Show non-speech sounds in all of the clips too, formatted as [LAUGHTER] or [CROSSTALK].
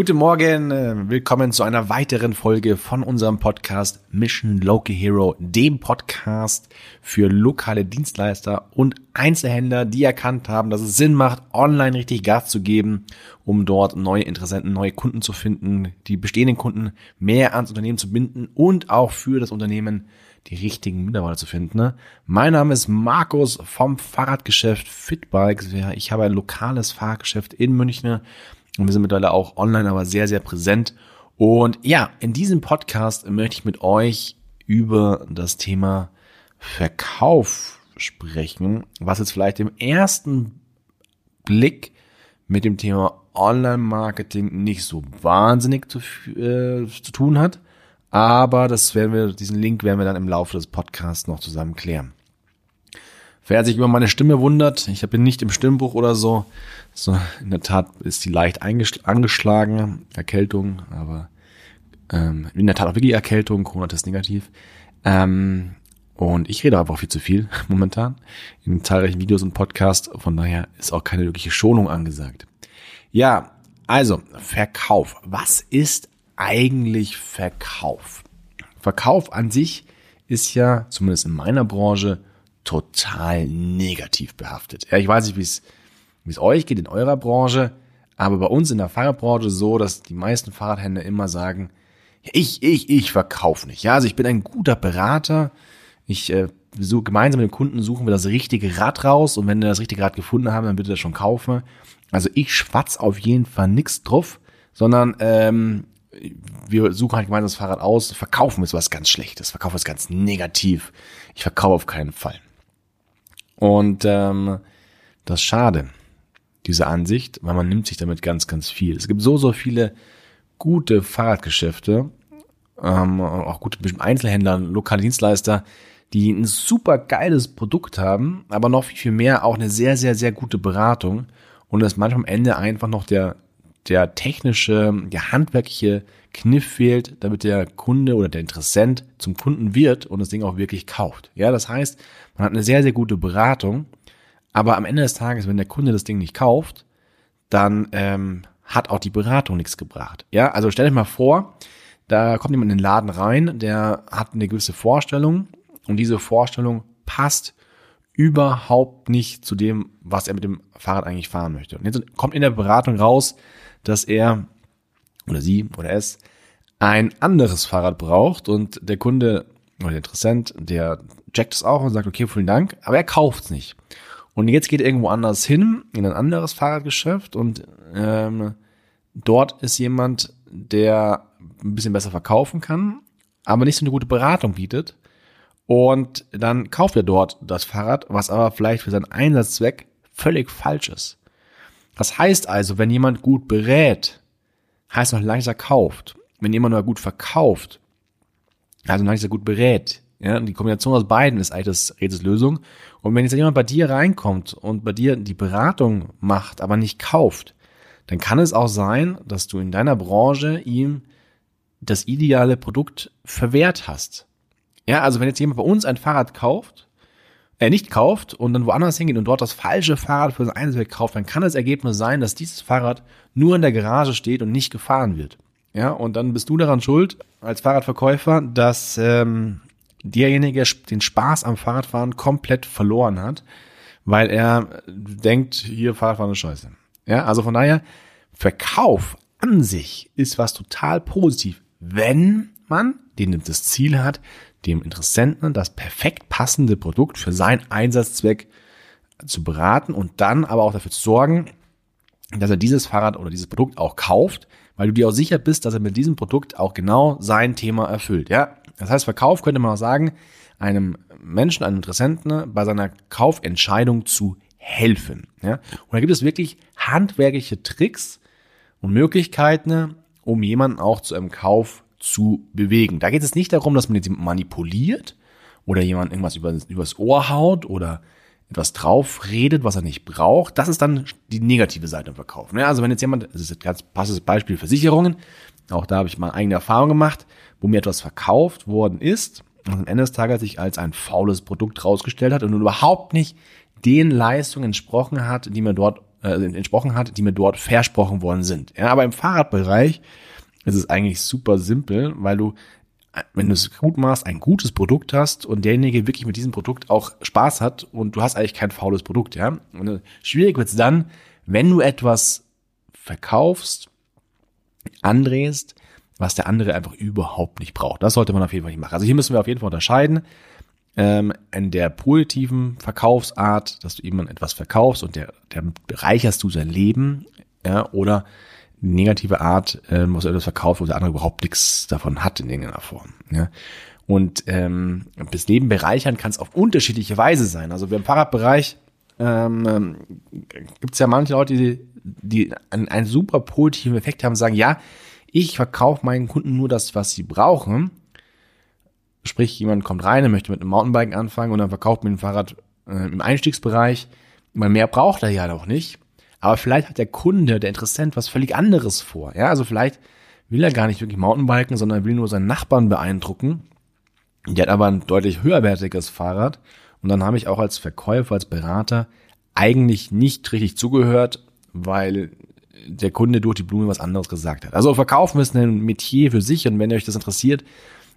Guten Morgen, äh, willkommen zu einer weiteren Folge von unserem Podcast Mission Local Hero, dem Podcast für lokale Dienstleister und Einzelhändler, die erkannt haben, dass es Sinn macht, online richtig Gas zu geben, um dort neue Interessenten, neue Kunden zu finden, die bestehenden Kunden mehr ans Unternehmen zu binden und auch für das Unternehmen die richtigen Mitarbeiter zu finden. Ne? Mein Name ist Markus vom Fahrradgeschäft Fitbikes. Ich habe ein lokales Fahrradgeschäft in München und wir sind mittlerweile auch online, aber sehr, sehr präsent. Und ja, in diesem Podcast möchte ich mit euch über das Thema Verkauf sprechen, was jetzt vielleicht im ersten Blick mit dem Thema Online-Marketing nicht so wahnsinnig zu, äh, zu tun hat. Aber das werden wir, diesen Link werden wir dann im Laufe des Podcasts noch zusammen klären. Wer sich über meine Stimme wundert, ich bin nicht im Stimmbruch oder so. so in der Tat ist die leicht angeschlagen, Erkältung, aber ähm, in der Tat auch wirklich Erkältung, Corona-Test negativ. Ähm, und ich rede einfach viel zu viel [LAUGHS] momentan in zahlreichen Videos und Podcasts. Von daher ist auch keine wirkliche Schonung angesagt. Ja, also Verkauf. Was ist eigentlich Verkauf? Verkauf an sich ist ja, zumindest in meiner Branche, total negativ behaftet. Ja, ich weiß nicht, wie es wie es euch geht in eurer Branche, aber bei uns in der Fahrradbranche so, dass die meisten Fahrradhändler immer sagen, ich, ich, ich verkaufe nicht. Ja, also ich bin ein guter Berater. Ich äh, so gemeinsam mit dem Kunden suchen wir das richtige Rad raus und wenn wir das richtige Rad gefunden haben, dann bitte das schon kaufen. Also ich schwatz auf jeden Fall nix drauf, sondern ähm, wir suchen halt gemeinsam das Fahrrad aus. Verkaufen ist was ganz Schlechtes. Verkaufen ist ganz negativ. Ich verkaufe auf keinen Fall. Und ähm, das ist schade, diese Ansicht, weil man nimmt sich damit ganz, ganz viel. Es gibt so, so viele gute Fahrradgeschäfte, ähm, auch gute Einzelhändler, lokale Dienstleister, die ein super geiles Produkt haben, aber noch viel, viel mehr auch eine sehr, sehr, sehr gute Beratung und es manchmal am Ende einfach noch der der technische, der handwerkliche Kniff fehlt, damit der Kunde oder der Interessent zum Kunden wird und das Ding auch wirklich kauft. Ja, das heißt, man hat eine sehr, sehr gute Beratung, aber am Ende des Tages, wenn der Kunde das Ding nicht kauft, dann ähm, hat auch die Beratung nichts gebracht. Ja, also stell dir mal vor, da kommt jemand in den Laden rein, der hat eine gewisse Vorstellung und diese Vorstellung passt überhaupt nicht zu dem, was er mit dem Fahrrad eigentlich fahren möchte. Und jetzt kommt in der Beratung raus, dass er oder sie oder es ein anderes Fahrrad braucht und der Kunde oder der Interessent, der checkt es auch und sagt, okay, vielen Dank, aber er kauft es nicht. Und jetzt geht er irgendwo anders hin, in ein anderes Fahrradgeschäft und ähm, dort ist jemand, der ein bisschen besser verkaufen kann, aber nicht so eine gute Beratung bietet. Und dann kauft er dort das Fahrrad, was aber vielleicht für seinen Einsatzzweck völlig falsch ist. Das heißt also, wenn jemand gut berät, heißt noch leichter kauft. Wenn jemand nur gut verkauft, also leichter gut berät. Ja, die Kombination aus beiden ist eigentlich das Rätsels Lösung. Und wenn jetzt jemand bei dir reinkommt und bei dir die Beratung macht, aber nicht kauft, dann kann es auch sein, dass du in deiner Branche ihm das ideale Produkt verwehrt hast. Ja, also wenn jetzt jemand bei uns ein Fahrrad kauft er nicht kauft und dann woanders hingeht und dort das falsche Fahrrad für sein Einsatz kauft, dann kann das Ergebnis sein, dass dieses Fahrrad nur in der Garage steht und nicht gefahren wird. Ja, und dann bist du daran schuld, als Fahrradverkäufer, dass ähm, derjenige den Spaß am Fahrradfahren komplett verloren hat, weil er denkt, hier Fahrradfahren ist scheiße. Ja, also von daher, Verkauf an sich ist was total positiv, wenn man den das Ziel hat, dem Interessenten das perfekt passende Produkt für seinen Einsatzzweck zu beraten und dann aber auch dafür zu sorgen, dass er dieses Fahrrad oder dieses Produkt auch kauft, weil du dir auch sicher bist, dass er mit diesem Produkt auch genau sein Thema erfüllt. Ja, das heißt, Verkauf könnte man auch sagen, einem Menschen, einem Interessenten bei seiner Kaufentscheidung zu helfen. Ja, und da gibt es wirklich handwerkliche Tricks und Möglichkeiten, um jemanden auch zu einem Kauf zu bewegen. Da geht es nicht darum, dass man jetzt manipuliert oder jemand irgendwas über, übers Ohr haut oder etwas drauf redet, was er nicht braucht. Das ist dann die negative Seite im Verkauf. Ne? Also wenn jetzt jemand, das ist ein ganz passendes Beispiel Versicherungen, auch da habe ich mal eigene Erfahrung gemacht, wo mir etwas verkauft worden ist und am Ende des Tages sich als ein faules Produkt rausgestellt hat und überhaupt nicht den Leistungen entsprochen hat, die mir dort äh, entsprochen hat, die mir dort versprochen worden sind. Ja, aber im Fahrradbereich ist es eigentlich super simpel, weil du, wenn du es gut machst, ein gutes Produkt hast und derjenige wirklich mit diesem Produkt auch Spaß hat und du hast eigentlich kein faules Produkt, ja. Und äh, schwierig wird's dann, wenn du etwas verkaufst, andrehst, was der andere einfach überhaupt nicht braucht. Das sollte man auf jeden Fall nicht machen. Also hier müssen wir auf jeden Fall unterscheiden ähm, in der positiven Verkaufsart, dass du jemandem etwas verkaufst und der, der bereicherst du sein Leben, ja, oder negative Art, ähm, du etwas verkaufst, wo der andere überhaupt nichts davon hat in irgendeiner Form. Ja. Und ähm, das Leben bereichern kann es auf unterschiedliche Weise sein. Also im Fahrradbereich ähm, ähm gibt es ja manche Leute, die, die einen, einen super positiven Effekt haben, sagen, ja, ich verkaufe meinen Kunden nur das, was sie brauchen. Sprich, jemand kommt rein, er möchte mit einem Mountainbike anfangen und dann verkauft mir ein Fahrrad äh, im Einstiegsbereich. Weil mehr braucht er ja noch nicht. Aber vielleicht hat der Kunde, der Interessent, was völlig anderes vor. Ja, also vielleicht will er gar nicht wirklich Mountainbiken, sondern will nur seinen Nachbarn beeindrucken. Der hat aber ein deutlich höherwertiges Fahrrad. Und dann habe ich auch als Verkäufer, als Berater eigentlich nicht richtig zugehört, weil der Kunde durch die Blume was anderes gesagt hat. Also Verkaufen ist ein Metier für sich und wenn euch das interessiert,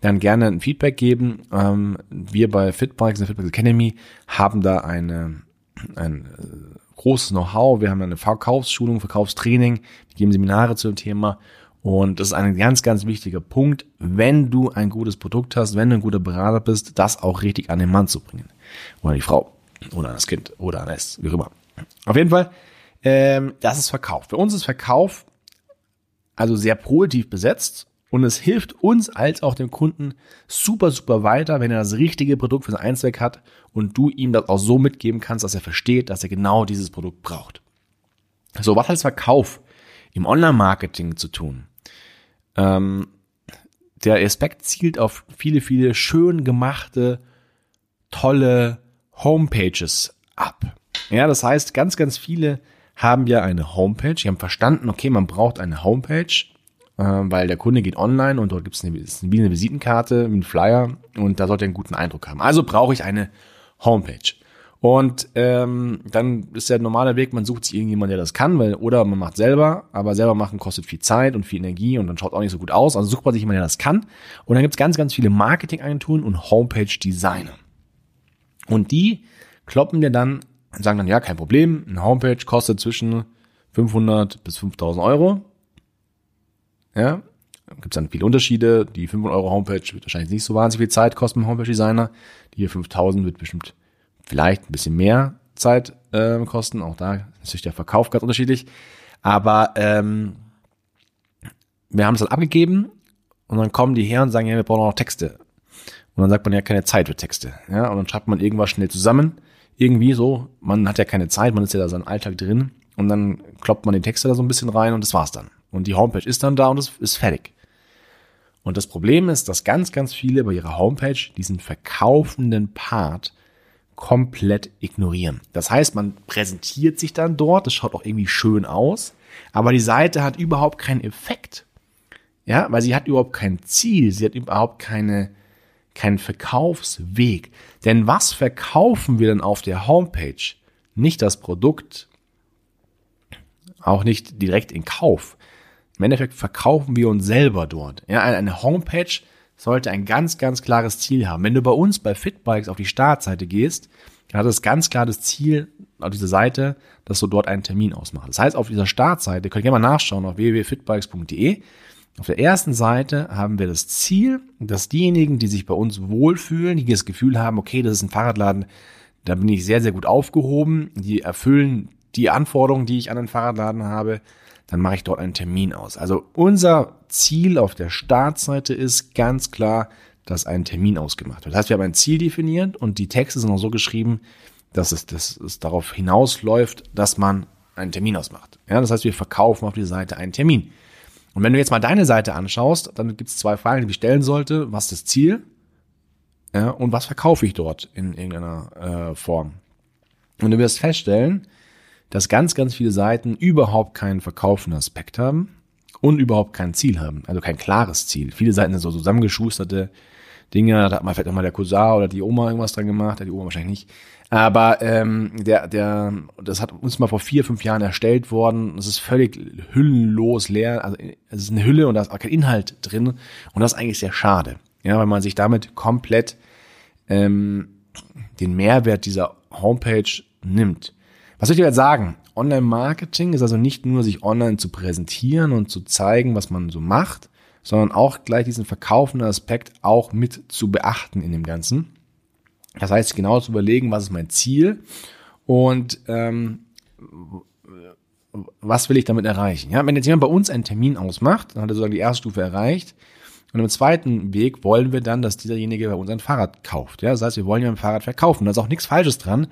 dann gerne ein Feedback geben. Ähm, wir bei Fitbikes, der Fitbikes Academy, haben da eine, ein äh, großes Know-how. Wir haben eine Verkaufsschulung, Verkaufstraining, wir geben Seminare zu dem Thema. Und das ist ein ganz, ganz wichtiger Punkt, wenn du ein gutes Produkt hast, wenn du ein guter Berater bist, das auch richtig an den Mann zu bringen. Oder die Frau. Oder an das Kind. Oder an es. Wie auch immer. Auf jeden Fall, ähm, das ist Verkauf. Für uns ist Verkauf also sehr positiv besetzt und es hilft uns als auch dem Kunden super, super weiter, wenn er das richtige Produkt für sein Einzweck hat und du ihm das auch so mitgeben kannst, dass er versteht, dass er genau dieses Produkt braucht. So, was hat Verkauf im Online-Marketing zu tun? Ähm, der Aspekt zielt auf viele, viele schön gemachte, tolle Homepages ab. Ja, das heißt, ganz, ganz viele haben ja eine Homepage. Die haben verstanden, okay, man braucht eine Homepage, weil der Kunde geht online und dort gibt es eine, eine Visitenkarte, wie ein Flyer und da sollte er einen guten Eindruck haben. Also brauche ich eine Homepage. Und ähm, dann ist der normale Weg, man sucht sich irgendjemand, der das kann, weil, oder man macht selber, aber selber machen kostet viel Zeit und viel Energie und dann schaut auch nicht so gut aus. Also sucht man sich jemanden, der das kann. Und dann gibt's ganz, ganz viele Marketingagenturen und Homepage-Designer. Und die kloppen dir dann und sagen dann, ja, kein Problem, eine Homepage kostet zwischen 500 bis 5000 Euro. Ja, gibt es dann viele Unterschiede. Die 500 Euro Homepage wird wahrscheinlich nicht so wahnsinnig viel Zeit kosten beim Homepage Designer. Die hier 5000 wird bestimmt vielleicht ein bisschen mehr Zeit äh, kosten. Auch da ist natürlich der Verkauf ganz unterschiedlich. Aber ähm, wir haben es dann abgegeben und dann kommen die her und sagen, ja, wir brauchen noch Texte. Und dann sagt man ja keine Zeit für Texte. Ja, und dann schreibt man irgendwas schnell zusammen irgendwie so, man hat ja keine Zeit, man ist ja da so im Alltag drin und dann kloppt man den Text da so ein bisschen rein und das war's dann. Und die Homepage ist dann da und es ist fertig. Und das Problem ist, dass ganz, ganz viele bei ihrer Homepage diesen verkaufenden Part komplett ignorieren. Das heißt, man präsentiert sich dann dort, das schaut auch irgendwie schön aus, aber die Seite hat überhaupt keinen Effekt. Ja, weil sie hat überhaupt kein Ziel, sie hat überhaupt keine, keinen Verkaufsweg. Denn was verkaufen wir denn auf der Homepage? Nicht das Produkt, auch nicht direkt in Kauf. Im Endeffekt verkaufen wir uns selber dort. Ja, eine Homepage sollte ein ganz, ganz klares Ziel haben. Wenn du bei uns bei Fitbikes auf die Startseite gehst, dann hat es ganz klar das Ziel auf dieser Seite, dass du dort einen Termin ausmachst. Das heißt, auf dieser Startseite, könnt ihr gerne mal nachschauen auf www.fitbikes.de, auf der ersten Seite haben wir das Ziel, dass diejenigen, die sich bei uns wohlfühlen, die das Gefühl haben, okay, das ist ein Fahrradladen, da bin ich sehr, sehr gut aufgehoben, die erfüllen die Anforderungen, die ich an einen Fahrradladen habe, dann mache ich dort einen Termin aus. Also unser Ziel auf der Startseite ist ganz klar, dass ein Termin ausgemacht wird. Das heißt, wir haben ein Ziel definiert und die Texte sind auch so geschrieben, dass es, dass es darauf hinausläuft, dass man einen Termin ausmacht. Ja, das heißt, wir verkaufen auf die Seite einen Termin. Und wenn du jetzt mal deine Seite anschaust, dann gibt es zwei Fragen, die ich stellen sollte. Was ist das Ziel? Ja, und was verkaufe ich dort in irgendeiner äh, Form? Und du wirst feststellen, dass ganz, ganz viele Seiten überhaupt keinen verkaufenden Aspekt haben und überhaupt kein Ziel haben, also kein klares Ziel. Viele Seiten sind so zusammengeschusterte Dinge. Da hat mal vielleicht auch mal der Cousin oder die Oma irgendwas dran gemacht, die Oma wahrscheinlich nicht. Aber ähm, der, der, das hat uns mal vor vier, fünf Jahren erstellt worden. Es ist völlig hüllenlos leer. Also es ist eine Hülle und da ist auch kein Inhalt drin. Und das ist eigentlich sehr schade. Ja, weil man sich damit komplett ähm, den Mehrwert dieser Homepage nimmt. Was soll ich dir jetzt sagen? Online-Marketing ist also nicht nur, sich online zu präsentieren und zu zeigen, was man so macht, sondern auch gleich diesen verkaufenden Aspekt auch mit zu beachten in dem Ganzen. Das heißt, genau zu überlegen, was ist mein Ziel und ähm, was will ich damit erreichen. Ja, wenn jetzt jemand bei uns einen Termin ausmacht, dann hat er sozusagen die erste Stufe erreicht. Und im zweiten Weg wollen wir dann, dass dieserjenige bei uns ein Fahrrad kauft. Ja, das heißt, wir wollen ja ein Fahrrad verkaufen. Da ist auch nichts Falsches dran,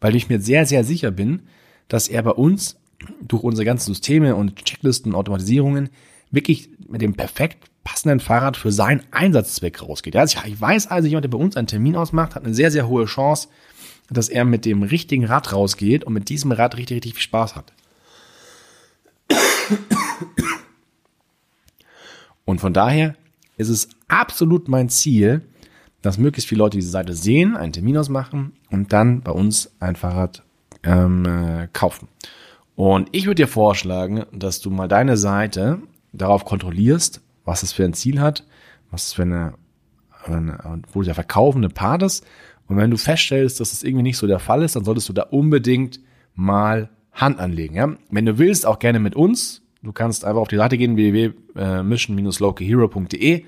weil ich mir sehr, sehr sicher bin, dass er bei uns durch unsere ganzen Systeme und Checklisten, Automatisierungen wirklich mit dem perfekt passenden Fahrrad für seinen Einsatzzweck rausgeht. Also ich weiß also, jemand, der bei uns einen Termin ausmacht, hat eine sehr, sehr hohe Chance, dass er mit dem richtigen Rad rausgeht und mit diesem Rad richtig, richtig viel Spaß hat. Und von daher ist es absolut mein Ziel, dass möglichst viele Leute diese Seite sehen, einen Termin ausmachen und dann bei uns ein Fahrrad ähm, äh, kaufen. Und ich würde dir vorschlagen, dass du mal deine Seite darauf kontrollierst, was es für ein Ziel hat, was es für eine, eine wo der verkaufende Part ist. Und wenn du feststellst, dass das irgendwie nicht so der Fall ist, dann solltest du da unbedingt mal Hand anlegen. Ja? Wenn du willst, auch gerne mit uns. Du kannst einfach auf die Seite gehen, www.mission-localhero.de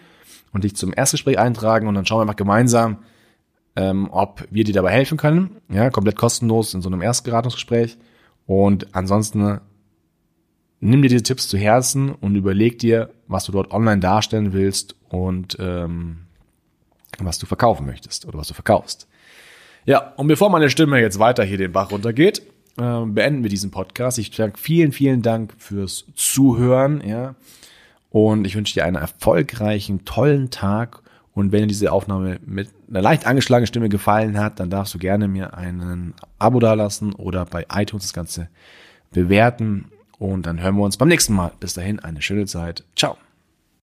und dich zum Erstgespräch eintragen und dann schauen wir mal gemeinsam, ähm, ob wir dir dabei helfen können. Ja, komplett kostenlos in so einem Erstberatungsgespräch. Und ansonsten nimm dir diese Tipps zu Herzen und überleg dir, was du dort online darstellen willst und ähm, was du verkaufen möchtest oder was du verkaufst. Ja, und bevor meine Stimme jetzt weiter hier den Bach runtergeht, äh, beenden wir diesen Podcast. Ich sage vielen, vielen Dank fürs Zuhören, ja. Und ich wünsche dir einen erfolgreichen, tollen Tag und wenn dir diese Aufnahme mit einer leicht angeschlagenen Stimme gefallen hat, dann darfst du gerne mir einen Abo dalassen oder bei iTunes das Ganze bewerten. Und dann hören wir uns beim nächsten Mal. Bis dahin eine schöne Zeit. Ciao.